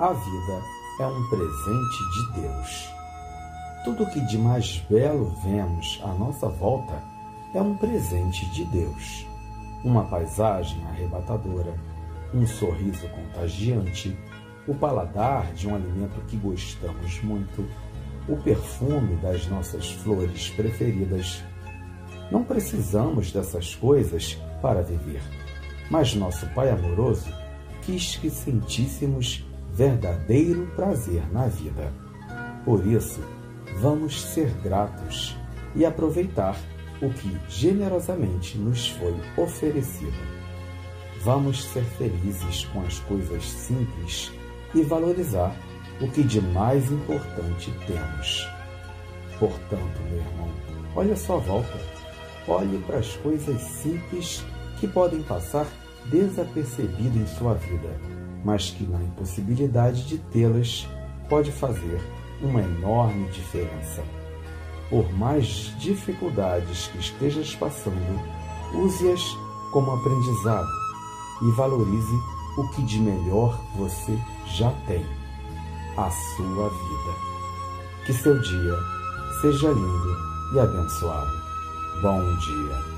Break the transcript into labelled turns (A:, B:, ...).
A: A vida é um presente de Deus. Tudo que de mais belo vemos à nossa volta é um presente de Deus. Uma paisagem arrebatadora, um sorriso contagiante, o paladar de um alimento que gostamos muito, o perfume das nossas flores preferidas. Não precisamos dessas coisas para viver, mas nosso Pai amoroso quis que sentíssemos verdadeiro prazer na vida. Por isso, vamos ser gratos e aproveitar o que generosamente nos foi oferecido. Vamos ser felizes com as coisas simples e valorizar o que de mais importante temos. Portanto, meu irmão, olhe a sua volta. Olhe para as coisas simples que podem passar desapercebido em sua vida, mas que na impossibilidade de tê-las pode fazer uma enorme diferença. Por mais dificuldades que estejas passando, use-as como aprendizado e valorize o que de melhor você já tem a sua vida. Que seu dia seja lindo e abençoado. Bom dia.